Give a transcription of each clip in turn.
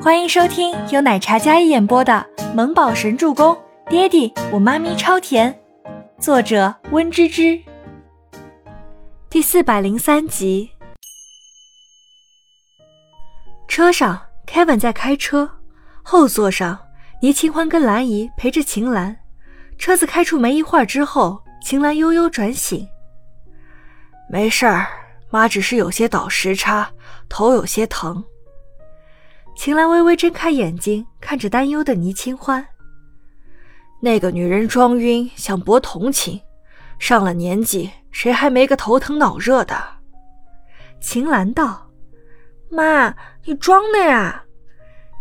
欢迎收听由奶茶嘉一演播的《萌宝神助攻》，爹地我妈咪超甜，作者温芝芝。第四百零三集。车上，Kevin 在开车，后座上，倪清欢跟兰姨陪着秦岚。车子开出没一会儿之后，秦岚悠悠转醒，没事儿，妈只是有些倒时差，头有些疼。秦岚微微睁开眼睛，看着担忧的倪清欢。那个女人装晕，想博同情。上了年纪，谁还没个头疼脑热的？秦岚道：“妈，你装的呀？”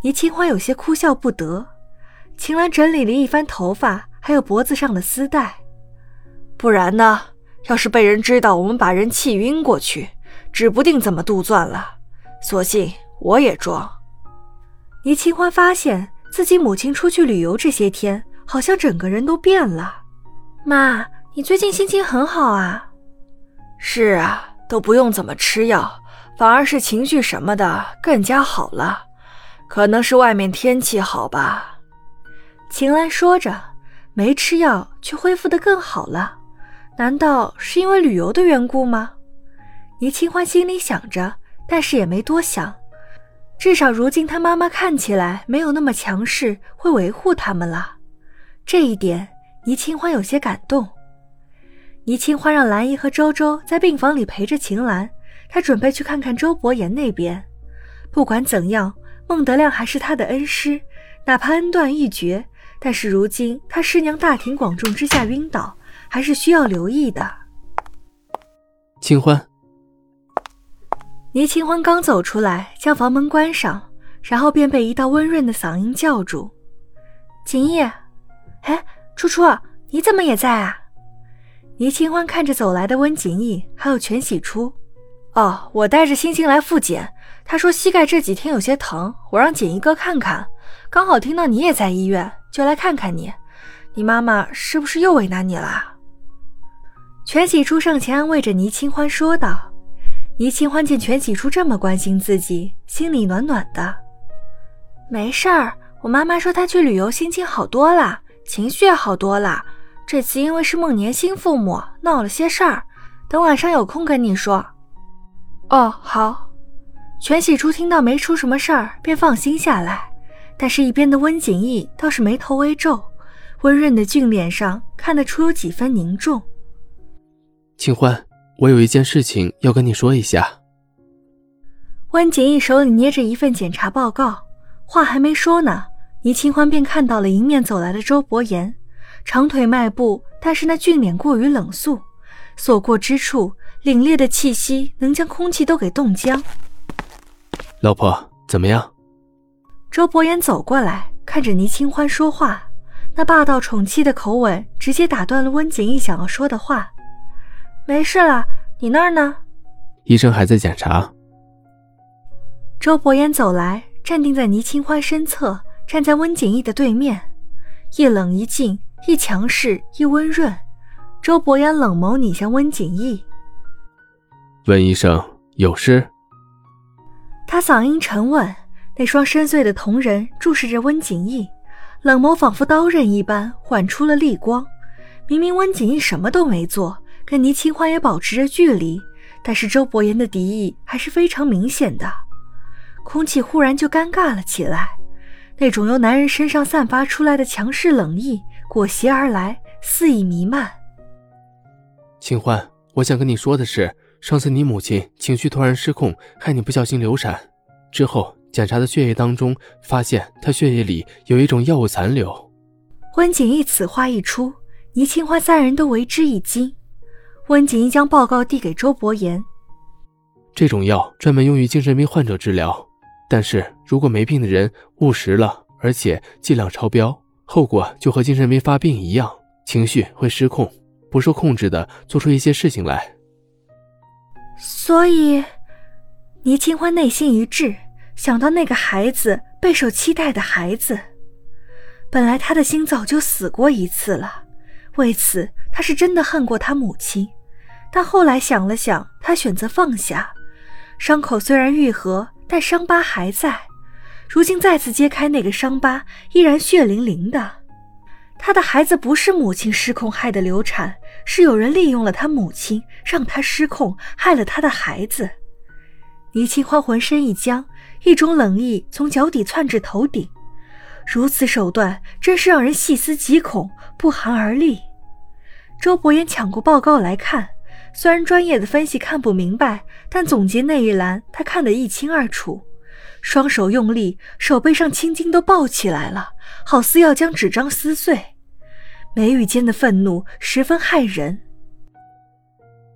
倪清欢有些哭笑不得。秦岚整理了一番头发，还有脖子上的丝带。不然呢？要是被人知道我们把人气晕过去，指不定怎么杜撰了。索性我也装。倪清欢发现自己母亲出去旅游这些天，好像整个人都变了。妈，你最近心情很好啊？是啊，都不用怎么吃药，反而是情绪什么的更加好了。可能是外面天气好吧？秦岚说着，没吃药却恢复得更好了。难道是因为旅游的缘故吗？倪清欢心里想着，但是也没多想。至少如今他妈妈看起来没有那么强势，会维护他们了。这一点，倪清欢有些感动。倪清欢让兰姨和周周在病房里陪着秦岚，她准备去看看周伯言那边。不管怎样，孟德亮还是他的恩师，哪怕恩断义绝，但是如今他师娘大庭广众之下晕倒，还是需要留意的。清欢。倪清欢刚走出来，将房门关上，然后便被一道温润的嗓音叫住：“锦逸，哎，初初，你怎么也在啊？”倪清欢看着走来的温锦逸，还有全喜初：“哦，我带着星星来复检，他说膝盖这几天有些疼，我让锦逸哥看看。刚好听到你也在医院，就来看看你。你妈妈是不是又为难你了？”全喜初上前安慰着倪清欢说道。倪清欢见全喜初这么关心自己，心里暖暖的。没事儿，我妈妈说她去旅游，心情好多了，情绪也好多了。这次因为是孟年新父母，闹了些事儿，等晚上有空跟你说。哦，好。全喜初听到没出什么事儿，便放心下来。但是，一边的温景逸倒是眉头微皱，温润的俊脸上看得出有几分凝重。清欢。我有一件事情要跟你说一下。温景逸手里捏着一份检查报告，话还没说呢，倪清欢便看到了迎面走来的周伯言，长腿迈步，但是那俊脸过于冷肃，所过之处凛冽的气息能将空气都给冻僵。老婆，怎么样？周伯言走过来，看着倪清欢说话，那霸道宠妻的口吻直接打断了温景逸想要说的话。没事了，你那儿呢？医生还在检查。周伯言走来，站定在倪清欢身侧，站在温景逸的对面，一冷一静，一强势一温润。周伯言冷眸睨向温景逸，温医生有事？他嗓音沉稳，那双深邃的瞳仁注视着温景逸，冷眸仿佛刀刃一般，缓出了厉光。明明温景逸什么都没做。跟倪清欢也保持着距离，但是周伯言的敌意还是非常明显的。空气忽然就尴尬了起来，那种由男人身上散发出来的强势冷意裹挟而来，肆意弥漫。清欢，我想跟你说的是，上次你母亲情绪突然失控，害你不小心流产，之后检查的血液当中发现她血液里有一种药物残留。温景逸此话一出，倪清欢三人都为之一惊。温景一将报告递给周伯言。这种药专门用于精神病患者治疗，但是如果没病的人误食了，而且剂量超标，后果就和精神病发病一样，情绪会失控，不受控制的做出一些事情来。所以，倪清欢内心一滞，想到那个孩子备受期待的孩子，本来他的心早就死过一次了，为此他是真的恨过他母亲。但后来想了想，他选择放下。伤口虽然愈合，但伤疤还在。如今再次揭开那个伤疤，依然血淋淋的。他的孩子不是母亲失控害的流产，是有人利用了他母亲，让他失控，害了他的孩子。倪清欢浑身一僵，一种冷意从脚底窜至头顶。如此手段，真是让人细思极恐，不寒而栗。周伯言抢过报告来看，虽然专业的分析看不明白，但总结那一栏他看得一清二楚。双手用力，手背上青筋都爆起来了，好似要将纸张撕碎。眉宇间的愤怒十分骇人。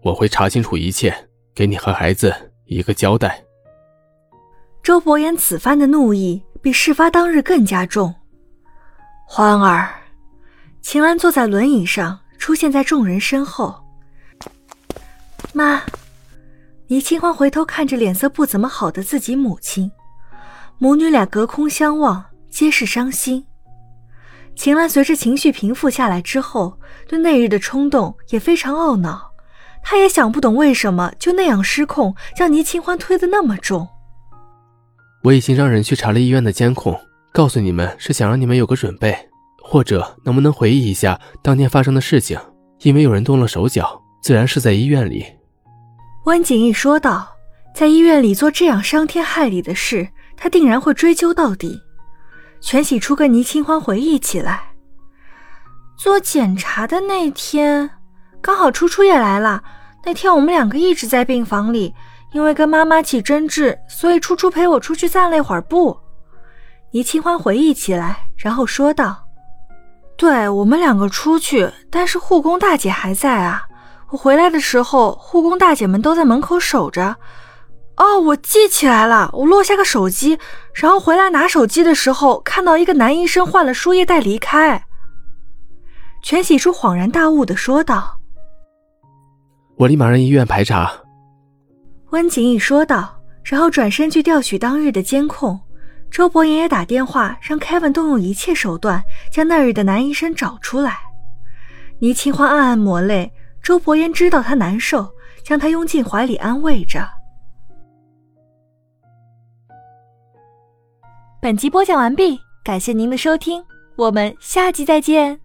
我会查清楚一切，给你和孩子一个交代。周伯言此番的怒意比事发当日更加重。欢儿，秦岚坐在轮椅上，出现在众人身后。妈，倪清欢回头看着脸色不怎么好的自己母亲，母女俩隔空相望，皆是伤心。秦岚随着情绪平复下来之后，对那日的冲动也非常懊恼。她也想不懂为什么就那样失控，将倪清欢推得那么重。我已经让人去查了医院的监控，告诉你们是想让你们有个准备，或者能不能回忆一下当天发生的事情？因为有人动了手脚，自然是在医院里。温景逸说道：“在医院里做这样伤天害理的事，他定然会追究到底。”全喜初跟倪清欢回忆起来，做检查的那天，刚好初初也来了。那天我们两个一直在病房里，因为跟妈妈起争执，所以初初陪我出去散了一会儿步。倪清欢回忆起来，然后说道：“对我们两个出去，但是护工大姐还在啊。我回来的时候，护工大姐们都在门口守着。”哦，我记起来了，我落下个手机，然后回来拿手机的时候，看到一个男医生换了输液袋离开。全喜初恍然大悟的说道：“我立马让医院排查。”温景逸说道，然后转身去调取当日的监控。周伯言也打电话让 Kevin 动用一切手段将那日的男医生找出来。倪清欢暗暗抹泪，周伯言知道他难受，将他拥进怀里安慰着。本集播讲完毕，感谢您的收听，我们下集再见。